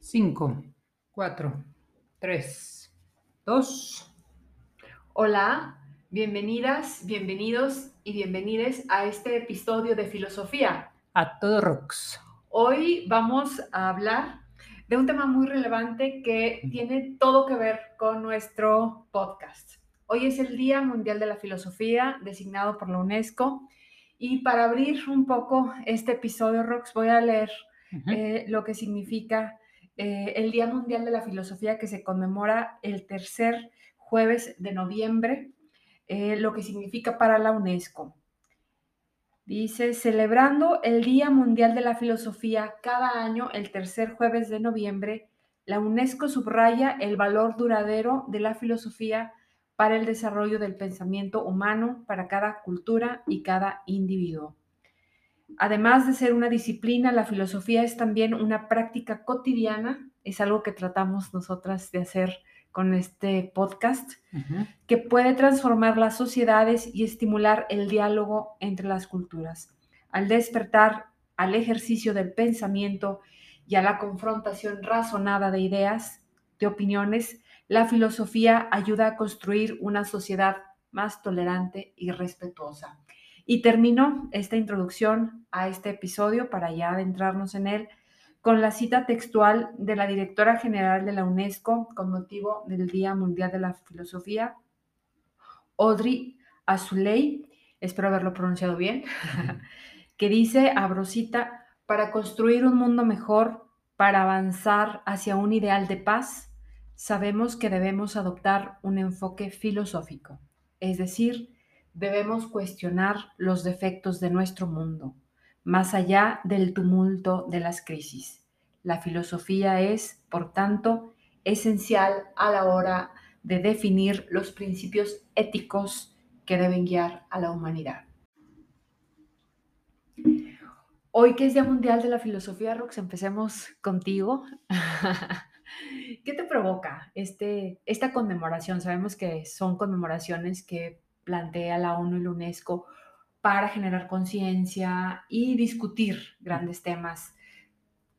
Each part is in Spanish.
5, 4, 3, 2. Hola, bienvenidas, bienvenidos y bienvenides a este episodio de Filosofía. A todo rocks. Hoy vamos a hablar de un tema muy relevante que tiene todo que ver con nuestro podcast. Hoy es el Día Mundial de la Filosofía, designado por la UNESCO. Y para abrir un poco este episodio, Rox, voy a leer eh, lo que significa eh, el Día Mundial de la Filosofía que se conmemora el tercer jueves de noviembre, eh, lo que significa para la UNESCO. Dice, celebrando el Día Mundial de la Filosofía cada año, el tercer jueves de noviembre, la UNESCO subraya el valor duradero de la filosofía para el desarrollo del pensamiento humano, para cada cultura y cada individuo. Además de ser una disciplina, la filosofía es también una práctica cotidiana, es algo que tratamos nosotras de hacer con este podcast, que puede transformar las sociedades y estimular el diálogo entre las culturas. Al despertar al ejercicio del pensamiento y a la confrontación razonada de ideas, de opiniones, la filosofía ayuda a construir una sociedad más tolerante y respetuosa. Y termino esta introducción a este episodio para ya adentrarnos en él con la cita textual de la directora general de la UNESCO con motivo del Día Mundial de la Filosofía, Audrey Azoulay, espero haberlo pronunciado bien, que dice, abrosita, para construir un mundo mejor, para avanzar hacia un ideal de paz, sabemos que debemos adoptar un enfoque filosófico, es decir, debemos cuestionar los defectos de nuestro mundo, más allá del tumulto de las crisis. La filosofía es, por tanto, esencial a la hora de definir los principios éticos que deben guiar a la humanidad. Hoy que es Día Mundial de la Filosofía, Rox, empecemos contigo. ¿Qué te provoca este, esta conmemoración? Sabemos que son conmemoraciones que plantea la ONU y la UNESCO para generar conciencia y discutir grandes temas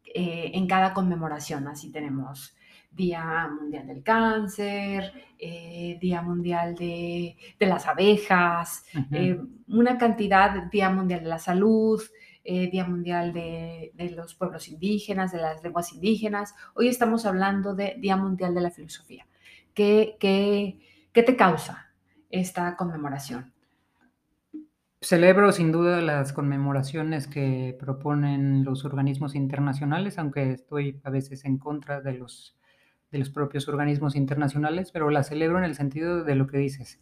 eh, en cada conmemoración. Así tenemos Día Mundial del Cáncer, eh, Día Mundial de, las Abejas, eh, una cantidad, Día Mundial de la Salud, Día Mundial de, los Pueblos Indígenas, de las lenguas indígenas. Hoy estamos hablando de Día Mundial de la Filosofía. ¿Qué, qué te causa esta conmemoración? Celebro sin duda las conmemoraciones que proponen los organismos internacionales, aunque estoy a veces en contra de los, de los propios organismos internacionales, pero las celebro en el sentido de lo que dices.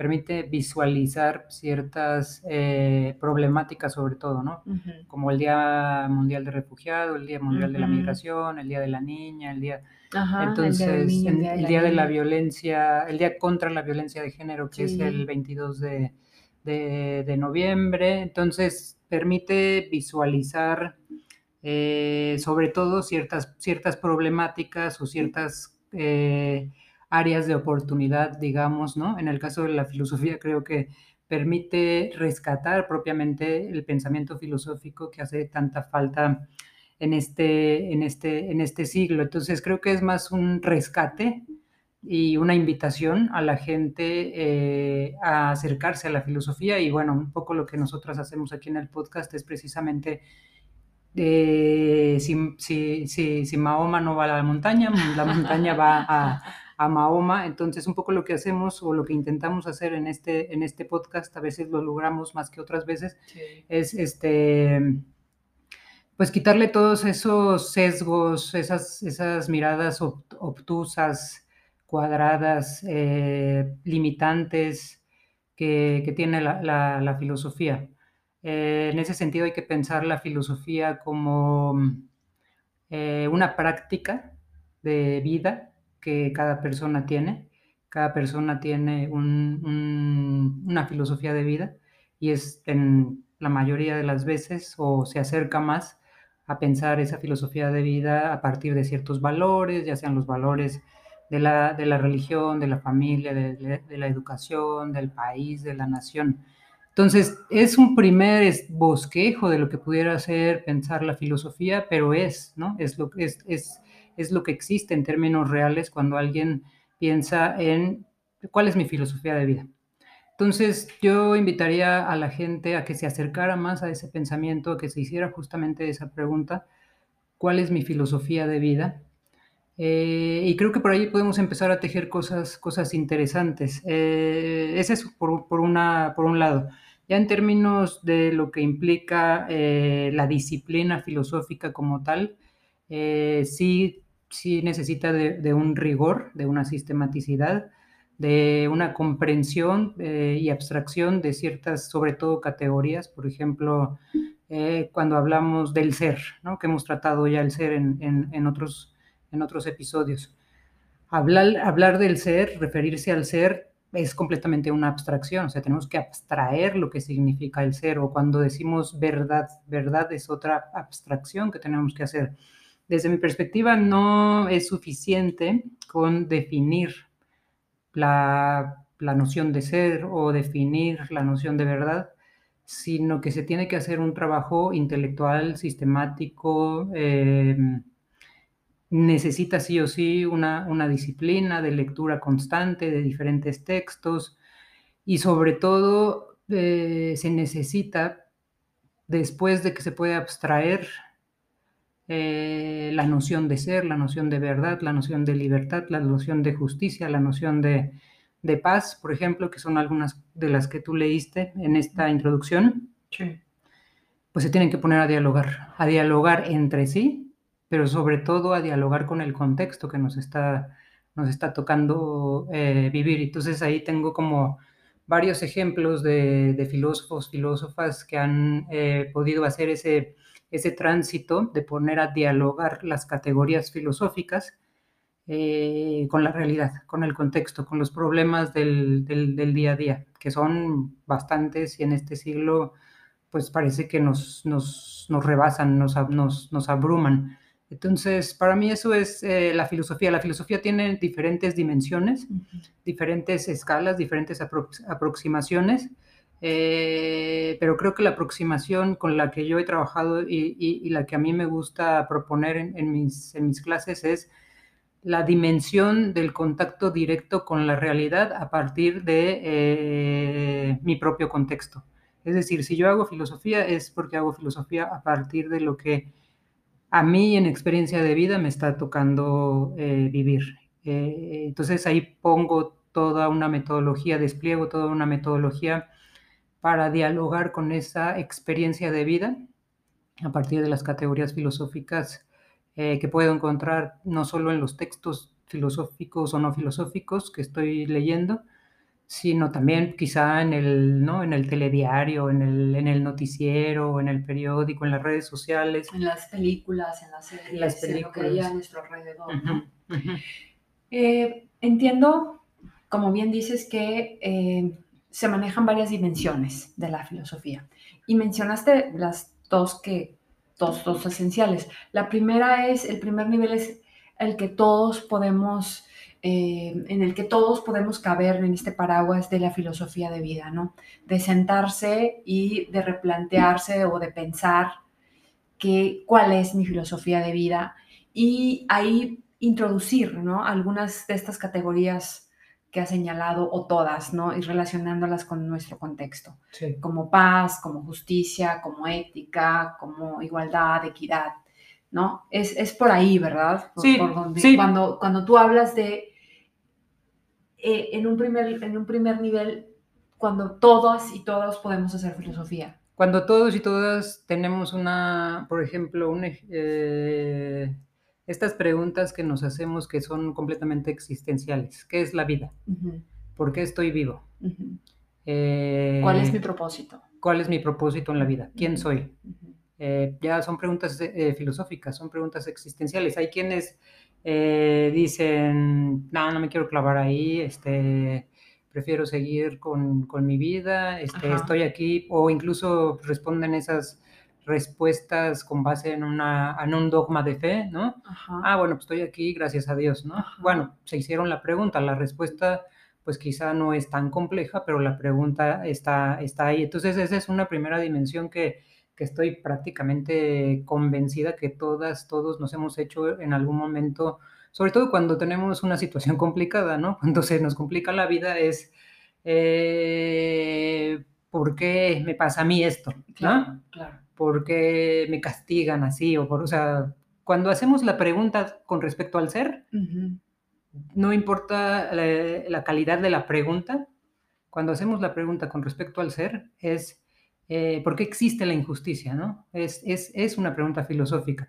Permite visualizar ciertas eh, problemáticas sobre todo, ¿no? Como el Día Mundial de Refugiado, el Día Mundial de la Migración, el Día de la Niña, el Día entonces, el día, de, la violencia, el día contra la violencia de género, que es el 22 de, de, noviembre, entonces permite visualizar eh, sobre todo ciertas, ciertas problemáticas o ciertas eh, áreas de oportunidad, digamos, ¿no? En el caso de la filosofía creo que permite rescatar propiamente el pensamiento filosófico que hace tanta falta en este, en este, en este siglo. Entonces creo que es más un rescate y una invitación a la gente eh, a acercarse a la filosofía y bueno, un poco lo que nosotros hacemos aquí en el podcast es precisamente eh, si, si, si, Mahoma no va a la montaña, la montaña va a, a, Mahoma. Entonces, un poco lo que hacemos o lo que intentamos hacer en este, en este podcast, a veces lo logramos más que otras veces, es este pues quitarle todos esos sesgos, esas, esas miradas obtusas, cuadradas, eh, limitantes que, tiene la, filosofía. Eh, en ese sentido hay que pensar la filosofía como eh, una práctica de vida que cada persona tiene. Cada persona tiene una filosofía de vida y es en la mayoría de las veces o se acerca más a pensar esa filosofía de vida a partir de ciertos valores, ya sean los valores de la, de la religión, de la familia, de, la educación, del país, de la nación. Entonces, es un primer bosquejo de lo que pudiera ser pensar la filosofía, pero es, ¿no? Es lo, es, es, es lo que existe en términos reales cuando alguien piensa en cuál es mi filosofía de vida. Entonces, yo invitaría a la gente a que se acercara más a ese pensamiento, a que se hiciera justamente esa pregunta, ¿cuál es mi filosofía de vida? Eh, y creo que por ahí podemos empezar a tejer cosas, cosas interesantes. Eh, ese es por, por, una, por un lado. Ya en términos de lo que implica eh, la disciplina filosófica como tal, eh, sí, sí necesita de, un rigor, de una sistematicidad, de una comprensión eh, y abstracción de ciertas, sobre todo, categorías. Por ejemplo, cuando hablamos del ser, ¿no? que hemos tratado ya el ser en, en, en otros en otros episodios. Hablar, hablar del ser, referirse al ser, es completamente una abstracción, o sea, tenemos que abstraer lo que significa el ser, o cuando decimos verdad, verdad es otra abstracción que tenemos que hacer. Desde mi perspectiva, no es suficiente con definir la, la noción de ser o definir la noción de verdad, sino que se tiene que hacer un trabajo intelectual, sistemático, eh, necesita sí o sí una, una, disciplina de lectura constante de diferentes textos y sobre todo eh, se necesita, después de que se puede abstraer eh, la noción de ser, la noción de verdad, la noción de libertad, la noción de justicia, la noción de, de paz, por ejemplo, que son algunas de las que tú leíste en esta introducción, sí. pues se tienen que poner a dialogar, a dialogar entre sí pero sobre todo a dialogar con el contexto que nos está, nos está tocando eh, vivir. Entonces ahí tengo como varios ejemplos de, filósofos, filósofas que han eh, podido hacer ese, ese tránsito de poner a dialogar las categorías filosóficas eh, con la realidad, con el contexto, con los problemas del, del, día a día, que son bastantes y en este siglo pues parece que nos, nos, nos rebasan, nos, nos abruman. Entonces, para mí eso es eh, la filosofía. La filosofía tiene diferentes dimensiones, uh -huh. diferentes escalas, diferentes aprox aproximaciones, eh, pero creo que la aproximación con la que yo he trabajado y, y, y la que a mí me gusta proponer en, en, mis, en, mis, clases es la dimensión del contacto directo con la realidad a partir de eh, mi propio contexto. Es decir, si yo hago filosofía es porque hago filosofía a partir de lo que a mí en experiencia de vida me está tocando eh, vivir. Eh, entonces ahí pongo toda una metodología, despliego toda una metodología para dialogar con esa experiencia de vida a partir de las categorías filosóficas eh, que puedo encontrar no solo en los textos filosóficos o no filosóficos que estoy leyendo, sino también quizá en el, ¿no? en el telediario, en el, en el noticiero, en el periódico, en las redes sociales. En las películas, en las series, en, las películas. en lo que hay a nuestro alrededor. Uh -huh, uh -huh. eh, entiendo, como bien dices, que eh, se manejan varias dimensiones de la filosofía. Y mencionaste las dos que, dos, dos esenciales. La primera es, el primer nivel es el que todos podemos eh, en el que todos podemos caber en este paraguas de la filosofía de vida, ¿no? De sentarse y de replantearse o de pensar que, cuál es mi filosofía de vida y ahí introducir, ¿no? Algunas de estas categorías que ha señalado o todas, ¿no? Y relacionándolas con nuestro contexto, sí. como paz, como justicia, como ética, como igualdad, equidad. ¿no? Es, es, por ahí, ¿verdad? Por, sí, por donde, sí. Cuando, cuando tú hablas de eh, en, un primer, en un primer nivel cuando todas y todos podemos hacer filosofía. Cuando todos y todas tenemos una, por ejemplo, un, eh, estas preguntas que nos hacemos que son completamente existenciales. ¿Qué es la vida? Uh -huh. ¿Por qué estoy vivo? Uh -huh. eh, ¿Cuál es mi propósito? ¿Cuál es mi propósito en la vida? ¿Quién soy? Uh -huh. eh, ya son preguntas filosóficas, son preguntas existenciales. Hay quienes eh, dicen, no, no me quiero clavar ahí, este, prefiero seguir con, con mi vida, este, estoy aquí, o incluso responden esas respuestas con base en, una, en un dogma de fe, ¿no? Ajá. Ah, bueno, pues estoy aquí, gracias a Dios, ¿no? Ajá. Bueno, se hicieron la pregunta, la respuesta pues quizá no es tan compleja, pero la pregunta está, está ahí. Entonces esa es una primera dimensión que, que estoy prácticamente convencida que todas, todos nos hemos hecho en algún momento, sobre todo cuando tenemos una situación complicada, ¿no? Cuando se nos complica la vida es, eh, ¿por qué me pasa a mí esto? Claro, claro. ¿Por qué me castigan así? O, por, o sea, cuando hacemos la pregunta con respecto al ser, no importa la, la calidad de la pregunta, cuando hacemos la pregunta con respecto al ser, es eh, ¿por qué existe la injusticia? ¿no? Es, es, es, una pregunta filosófica.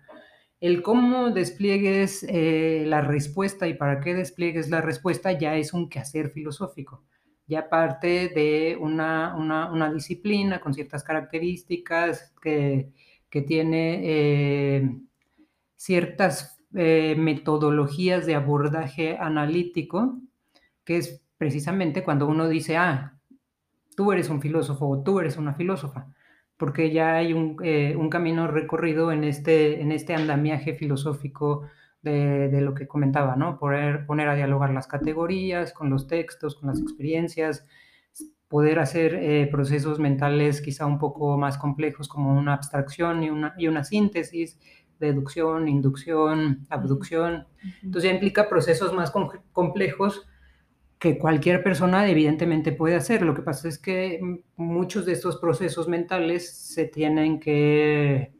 El cómo despliegues eh, la respuesta y para qué despliegues la respuesta ya es un quehacer filosófico, ya parte de una, una, una disciplina con ciertas características que, que tiene eh, ciertas eh, metodologías de abordaje analítico, que es precisamente cuando uno dice, ah, tú eres un filósofo o tú eres una filósofa, porque ya hay un, eh, un camino recorrido en este, en este andamiaje filosófico de, de, lo que comentaba, ¿no? Poner, poner a dialogar las categorías con los textos, con las experiencias, poder hacer eh, procesos mentales quizá un poco más complejos como una abstracción y una, y una síntesis, deducción, inducción, abducción. Entonces ya implica procesos más com complejos que cualquier persona evidentemente puede hacer. Lo que pasa es que muchos de estos procesos mentales se tienen que,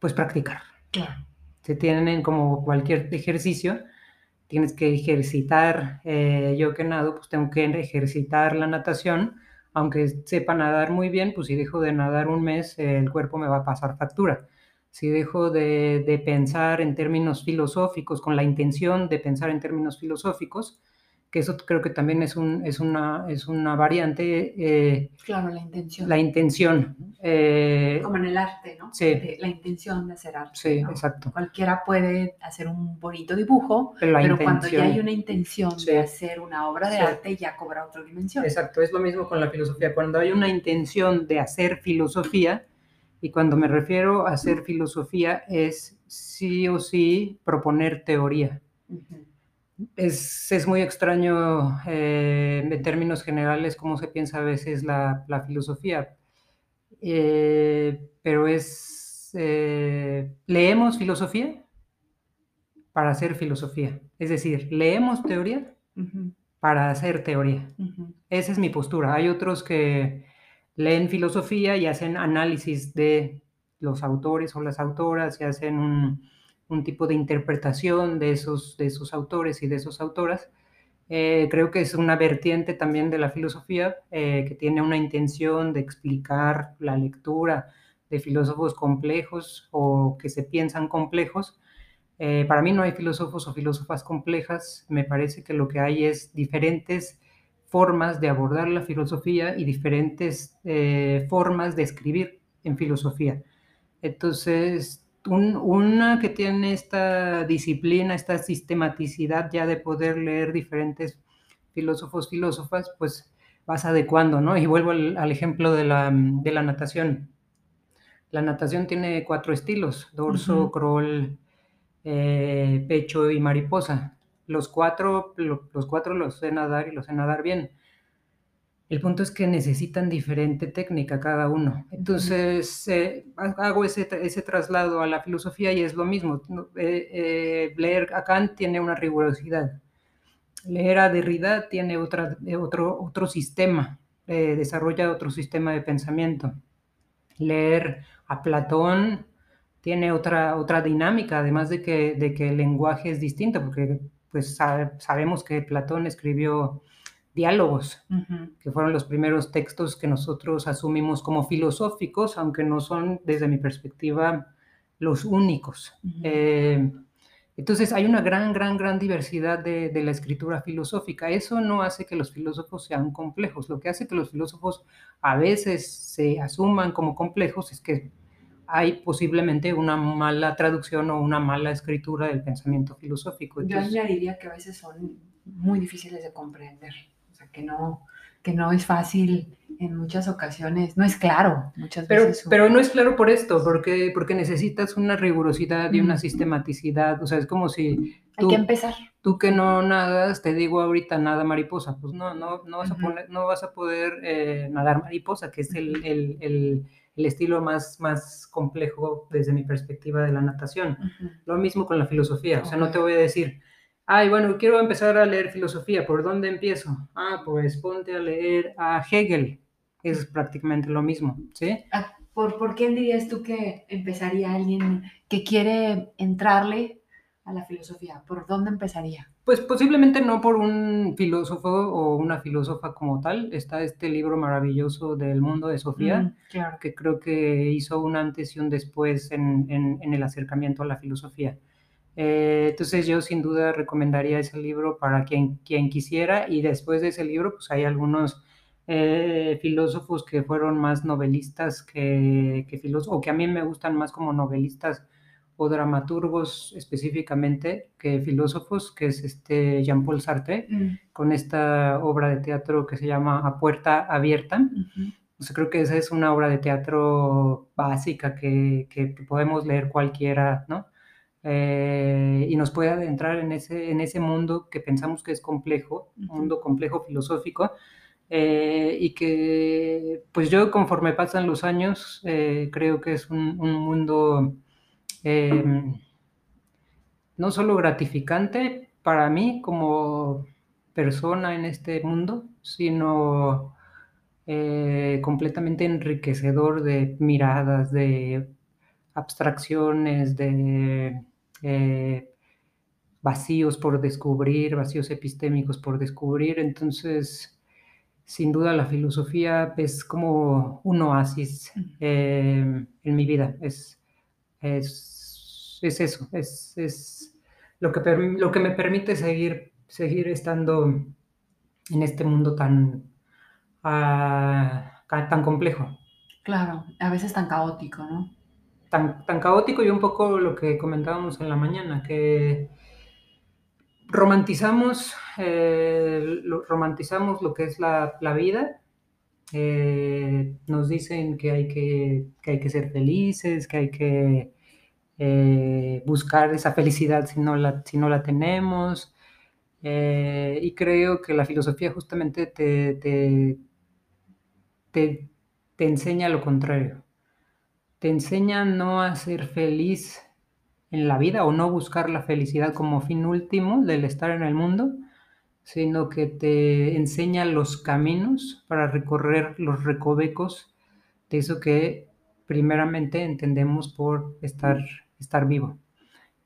pues, practicar. Claro. Se tienen como cualquier ejercicio, tienes que ejercitar, eh, yo que nado, pues tengo que ejercitar la natación, aunque sepa nadar muy bien, pues si dejo de nadar un mes, eh, el cuerpo me va a pasar factura. Si dejo de, de pensar en términos filosóficos, con la intención de pensar en términos filosóficos, que eso creo que también es, un, es, una, es una variante. Eh, claro, la intención. La intención. Eh, Como en el arte, ¿no? Sí. De, la intención de hacer arte. Sí, ¿no? exacto. Cualquiera puede hacer un bonito dibujo, pero, pero cuando ya hay una intención Sí. de hacer una obra de Sí. arte, ya cobra otra dimensión. Exacto, es lo mismo con la filosofía. Cuando hay una intención de hacer filosofía, y cuando me refiero a hacer filosofía, es sí o sí proponer teoría. Ujú. Es, es, muy extraño eh, en términos generales cómo se piensa a veces la, la filosofía, eh, pero es, eh, leemos filosofía para hacer filosofía, es decir, leemos teoría para hacer teoría. Esa es mi postura. Hay otros que leen filosofía y hacen análisis de los autores o las autoras y hacen un, un tipo de interpretación de esos, de esos autores y de esas autoras. Eh, creo que es una vertiente también de la filosofía eh, que tiene una intención de explicar la lectura de filósofos complejos o que se piensan complejos. Eh, para mí no hay filósofos o filósofas complejas, me parece que lo que hay es diferentes formas de abordar la filosofía y diferentes formas de escribir en filosofía. Entonces, un, una que tiene esta disciplina, esta sistematicidad ya de poder leer diferentes filósofos, filósofas, pues vas adecuando, ¿no? Y vuelvo al, al ejemplo de la, de la, natación. La natación tiene cuatro estilos, dorso, uh -huh. crawl, eh, pecho y mariposa. Los cuatro, lo, los cuatro los sé nadar y los sé nadar bien. El punto es que necesitan diferente técnica cada uno. Entonces, eh, hago ese, ese, traslado a la filosofía y es lo mismo. Eh, eh, leer a Kant tiene una rigurosidad. Leer a Derrida tiene otra, otro, otro sistema, eh, desarrolla otro sistema de pensamiento. Leer a Platón tiene otra, otra dinámica, además de que, de que el lenguaje es distinto, porque pues, sabe, sabemos que Platón escribió diálogos, uh -huh. que fueron los primeros textos que nosotros asumimos como filosóficos, aunque no son, desde mi perspectiva, los únicos. Uh -huh. eh, entonces hay una gran, gran, gran diversidad de, de, la escritura filosófica. Eso no hace que los filósofos sean complejos. Lo que hace que los filósofos a veces se asuman como complejos es que hay posiblemente una mala traducción o una mala escritura del pensamiento filosófico. Entonces, Yo añadiría que a veces son muy difíciles de comprender que no, que no es fácil en muchas ocasiones, no es claro muchas pero, veces. Pero no es claro por esto, porque, porque necesitas una rigurosidad y una sistematicidad, o sea, es como si, Hay que empezar. Tú que no nadas, te digo ahorita nada mariposa, pues no, no, no vas, a, poner, no vas a poder eh, nadar mariposa, que es el, el, el, el, estilo más, más complejo desde mi perspectiva de la natación. Lo mismo con la filosofía, o sea, no te voy a decir, ay, bueno, quiero empezar a leer filosofía, ¿por dónde empiezo? Ah, pues ponte a leer a Hegel, es prácticamente lo mismo, ¿sí? Ah, ¿Por, ¿Por quién dirías tú que empezaría alguien que quiere entrarle a la filosofía? ¿Por dónde empezaría? Pues posiblemente no por un filósofo o una filósofa como tal. Está este libro maravilloso del mundo de Sofía, Mm, claro. que creo que hizo un antes y un después en, en, en el acercamiento a la filosofía. Eh, entonces yo sin duda recomendaría ese libro para quien, quien quisiera y después de ese libro pues hay algunos eh, filósofos que fueron más novelistas que, que filósofos, o que a mí me gustan más como novelistas o dramaturgos específicamente que filósofos, que es este Jean-Paul Sartre, Mm. con esta obra de teatro que se llama A Puerta Abierta. Ujú. O sea, creo que esa es una obra de teatro básica que, que podemos leer cualquiera, ¿no? Eh, y nos puede adentrar en ese, en ese mundo que pensamos que es complejo, un mundo complejo filosófico, eh, y que pues yo conforme pasan los años eh, creo que es un, un mundo eh, no solo gratificante para mí como persona en este mundo, sino completamente enriquecedor de miradas, de abstracciones, de eh, vacíos por descubrir, vacíos epistémicos por descubrir. Entonces, sin duda la filosofía es como un oasis eh, en mi vida. Es, es, es eso, es, es lo, que lo, que me permite seguir, seguir estando en este mundo tan, uh, tan complejo. Claro, a veces tan caótico, ¿no? Tan, caótico y un poco lo que comentábamos en la mañana, que romantizamos, eh, lo, romantizamos lo que es la, la vida. Eh, nos dicen que hay que, que, hay que ser felices, que hay que eh, buscar esa felicidad si no la, si no la tenemos. Y creo que la filosofía justamente te, te, te, te, enseña lo contrario. Te enseña no a ser feliz en la vida o no buscar la felicidad como fin último del estar en el mundo, sino que te enseña los caminos para recorrer los recovecos de eso que primeramente entendemos por estar, estar vivo.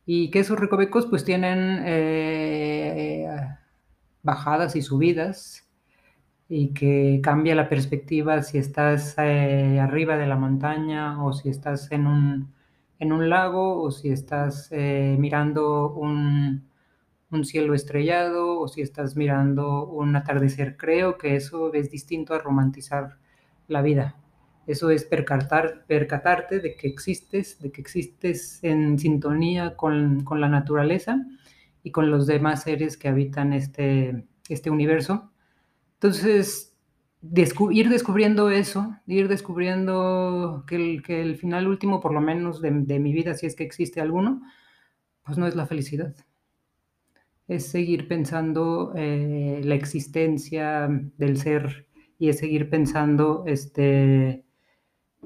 Y que esos recovecos pues tienen eh, bajadas y subidas y que cambia la perspectiva si estás eh, arriba de la montaña o si estás en un, en un lago o si estás eh, mirando un, un, cielo estrellado o si estás mirando un atardecer. Creo que eso es distinto a romantizar la vida. Eso es percatar, percatarte de que existes, de que existes en sintonía con, con la naturaleza y con los demás seres que habitan este, este universo. Entonces, ir descubriendo eso, ir descubriendo que el, final último, por lo menos de, de, mi vida, si es que existe alguno, pues no es la felicidad. Es seguir pensando eh, la existencia del ser y es seguir pensando este,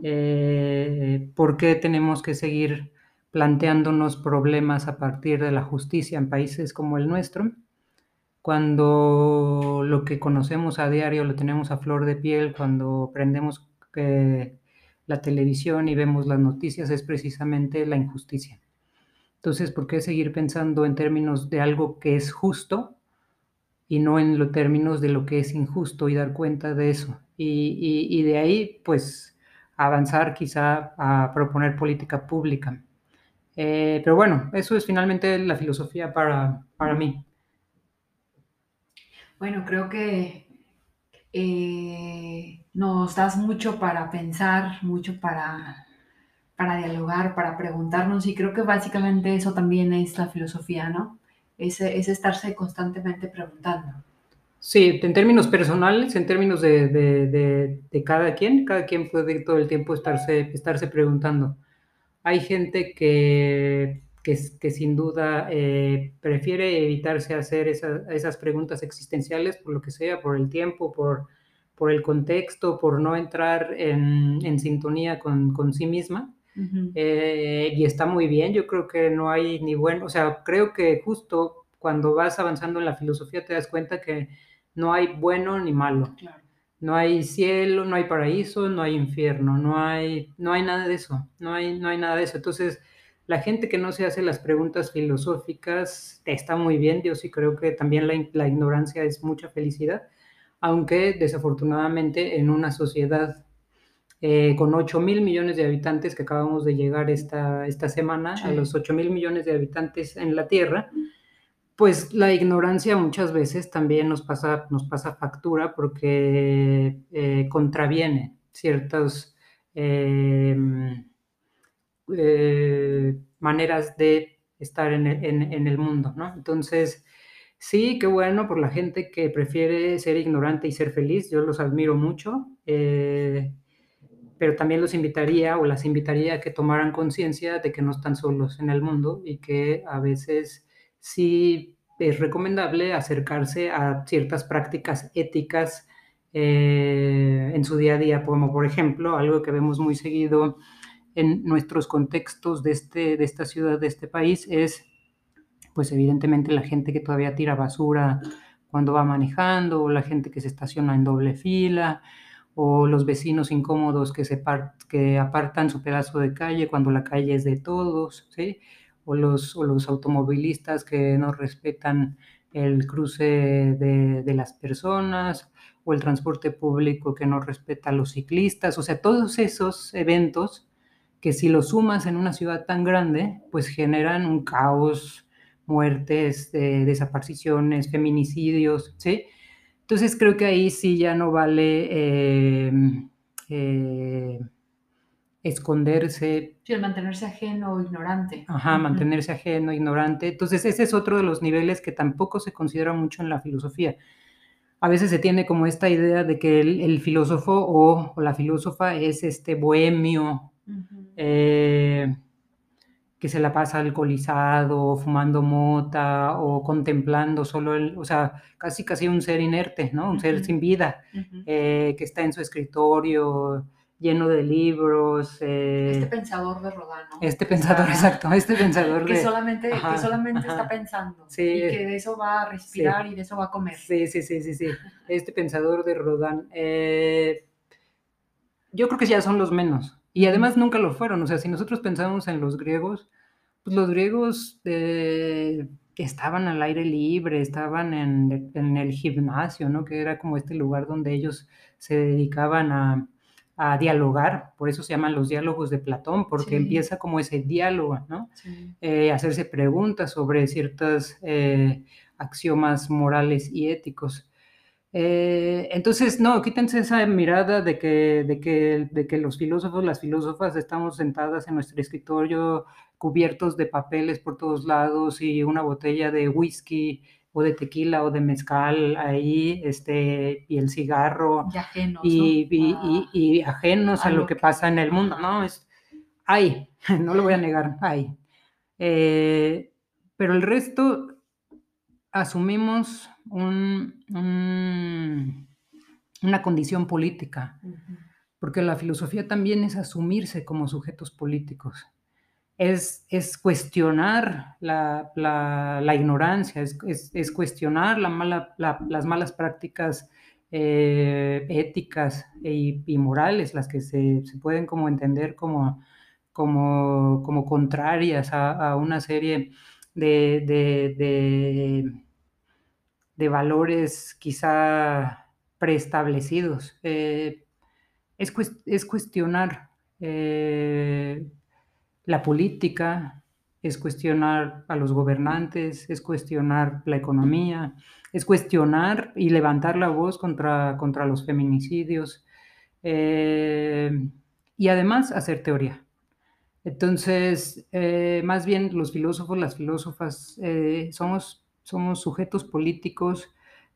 eh, por qué tenemos que seguir planteándonos problemas a partir de la justicia en países como el nuestro, cuando lo que conocemos a diario lo tenemos a flor de piel, cuando prendemos eh, la televisión y vemos las noticias, es precisamente la injusticia. Entonces, ¿por qué seguir pensando en términos de algo que es justo y no en los términos de lo que es injusto y dar cuenta de eso? Y, y, y de ahí, pues, avanzar quizá a proponer política pública. Eh, pero bueno, eso es finalmente la filosofía para, para mí. Bueno, creo que eh, nos das mucho para pensar, mucho para, para dialogar, para preguntarnos y creo que básicamente eso también es la filosofía, ¿no? Es, es estarse constantemente preguntando. Sí, en términos personales, en términos de, de, de, de, cada quien, cada quien puede todo el tiempo estarse, estarse preguntando. Hay gente que, que, que sin duda eh, prefiere evitarse hacer esas preguntas existenciales por lo que sea, por el tiempo, por, por el contexto, por no entrar en, en sintonía con, con, sí misma. eh, y está muy bien, yo creo que no hay ni bueno, o sea, creo que justo cuando vas avanzando en la filosofía te das cuenta que no hay bueno ni malo. Claro. No hay cielo, no hay paraíso, no hay infierno, no hay, no hay nada de eso, no hay, no hay nada de eso. Entonces, la gente que no se hace las preguntas filosóficas está muy bien, yo sí creo que también la, la ignorancia es mucha felicidad, aunque desafortunadamente en una sociedad eh, con 8 mil millones de habitantes que acabamos de llegar esta, esta semana, sí. a los 8 mil millones de habitantes en la Tierra, pues la ignorancia muchas veces también nos pasa, nos pasa factura porque eh, contraviene ciertas eh, eh, maneras de estar en el, mundo, ¿no? Entonces, sí, qué bueno por la gente que prefiere ser ignorante y ser feliz, yo los admiro mucho, eh, pero también los invitaría o las invitaría a que tomaran conciencia de que no están solos en el mundo y que a veces sí es recomendable acercarse a ciertas prácticas éticas eh, en su día a día, como por ejemplo algo que vemos muy seguido en nuestros contextos de, este, de esta ciudad, de este país, es pues evidentemente la gente que todavía tira basura cuando va manejando, o la gente que se estaciona en doble fila, o los vecinos incómodos que, se que apartan su pedazo de calle cuando la calle es de todos, ¿sí? o los, o los automovilistas que no respetan el cruce de, de, las personas, o el transporte público que no respeta a los ciclistas, o sea, todos esos eventos que si los sumas en una ciudad tan grande, pues generan un caos, muertes, eh, desapariciones, feminicidios, ¿sí? Entonces creo que ahí sí ya no vale eh, eh, esconderse. Sí, el mantenerse ajeno o ignorante. Ajá, mantenerse ajeno, ignorante. Entonces ese es otro de los niveles que tampoco se considera mucho en la filosofía. A veces se tiene como esta idea de que el, el filósofo o, o, la filósofa es este bohemio, uh -huh. eh, que se la pasa alcoholizado, fumando mota o contemplando solo el, o sea, casi casi un ser inerte, ¿no? Un uh -huh. ser sin vida, uh -huh. eh, que está en su escritorio lleno de libros. Eh, este pensador de Rodán, ¿no? Este pensador, ah, exacto, este pensador que de... Solamente, ajá, que solamente ajá, está pensando sí, y que de eso va a respirar sí, y de eso va a comer. Sí, sí, sí, sí, sí. Este pensador de Rodán. Eh, yo creo que ya son los menos. Y además nunca lo fueron. O sea, si nosotros pensamos en los griegos, pues los griegos eh, estaban al aire libre, estaban en, en, el gimnasio, ¿no? Que era como este lugar donde ellos se dedicaban a, a dialogar, por eso se llaman los diálogos de Platón, porque sí. empieza como ese diálogo, ¿no? Sí. Eh, hacerse preguntas sobre ciertos eh, axiomas morales y éticos. Eh, entonces, no, quítense esa mirada de que, de, que, de que los filósofos, las filósofas estamos sentadas en nuestro escritorio cubiertos de papeles por todos lados y una botella de whisky o de tequila o de mezcal ahí, este, y el cigarro. Y ajenos. Y, ¿no? y, ah. y, y ajenos a, a, lo que, que pasa en el mundo, ¿no? Es, hay, no lo voy a negar, hay. Eh, pero el resto asumimos un, un, una condición política, uh -huh. porque la filosofía también es asumirse como sujetos políticos es, es cuestionar la, la, la ignorancia, es, es, es, cuestionar la mala, la, las malas prácticas eh, éticas y, y, morales, las que se, se, pueden como entender como, como, como contrarias a, a, una serie de, de, de, valores quizá preestablecidos. Eh, es, es, cuestionar eh, la política, es cuestionar a los gobernantes, es cuestionar la economía, es cuestionar y levantar la voz contra, contra los feminicidios eh, y además hacer teoría. Entonces, eh, más bien los filósofos, las filósofas, eh, somos, somos sujetos políticos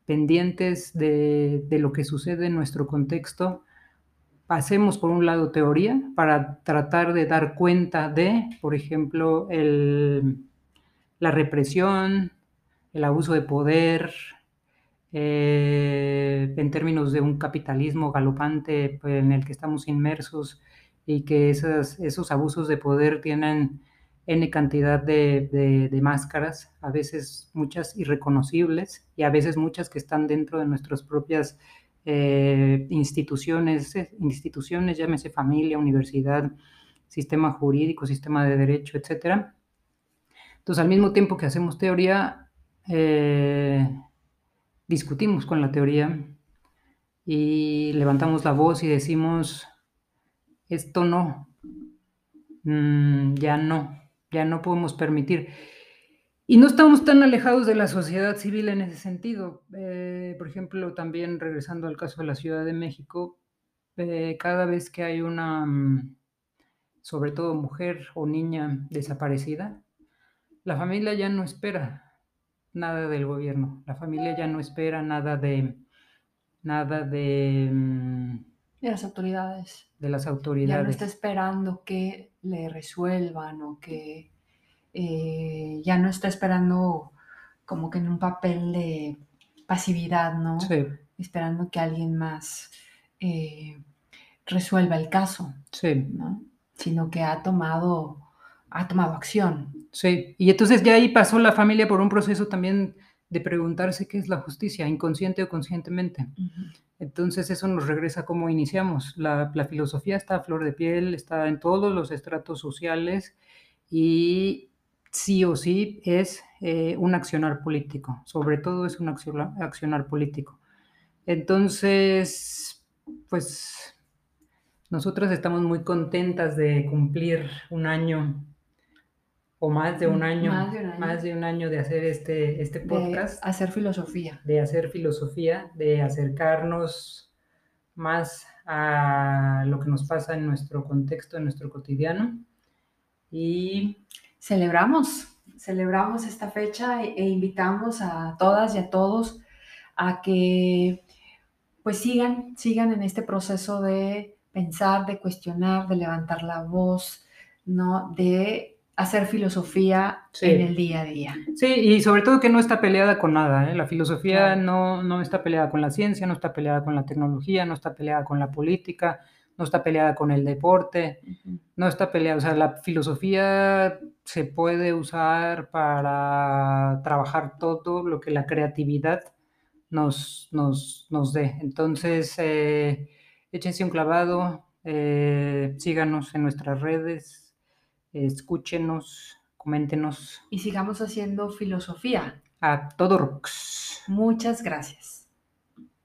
pendientes de, de, lo que sucede en nuestro contexto. Hacemos por un lado teoría para tratar de dar cuenta de, por ejemplo, el, la represión, el abuso de poder, eh, en términos de un capitalismo galopante pues, en el que estamos inmersos y que esos, abusos de poder tienen N cantidad de, de, máscaras, a veces muchas irreconocibles y a veces muchas que están dentro de nuestras propias eh, instituciones, eh, instituciones, llámese familia, universidad, sistema jurídico, sistema de derecho, etc. Entonces, al mismo tiempo que hacemos teoría, eh, discutimos con la teoría y levantamos la voz y decimos, esto no, mm, ya no, ya no podemos permitir. Y no estamos tan alejados de la sociedad civil en ese sentido. Eh, por ejemplo, también regresando al caso de la Ciudad de México, eh, cada vez que hay una, mm, sobre todo mujer o niña desaparecida, la familia ya no espera nada del gobierno. La familia ya no espera nada de nada de, mm, de las autoridades. De las autoridades. Ya no está esperando que le resuelvan o que eh, ya no está esperando como que en un papel de pasividad, ¿no? Sí. Esperando que alguien más eh, resuelva el caso. Sí. ¿no? Sino que ha tomado, ha tomado acción. Sí, y entonces ya ahí pasó la familia por un proceso también de preguntarse qué es la justicia, inconsciente o conscientemente. Entonces eso nos regresa a cómo iniciamos. La, la, filosofía está a flor de piel, está en todos los estratos sociales y sí o sí es eh, un accionar político, sobre todo es un accionar, político. Entonces, pues nosotras estamos muy contentas de cumplir un año o más de un año, más de un año de, hacer este, este podcast. De hacer filosofía. De hacer filosofía, de acercarnos más a lo que nos pasa en nuestro contexto, en nuestro cotidiano. Y celebramos, celebramos esta fecha e, e, invitamos a todas y a todos a que pues sigan, sigan en este proceso de pensar, de cuestionar, de levantar la voz, ¿no? De hacer filosofía en el día a día. Sí, y sobre todo que no está peleada con nada. ¿eh? La filosofía no, no está peleada con la ciencia, no está peleada con la tecnología, no está peleada con la política, no está peleada con el deporte, no está peleada, o sea, la filosofía se puede usar para trabajar todo lo que la creatividad nos, nos, nos dé. Entonces, eh, échense un clavado, eh, síganos en nuestras redes, escúchenos, coméntenos. Y sigamos haciendo filosofía. A todo rocks. Muchas gracias.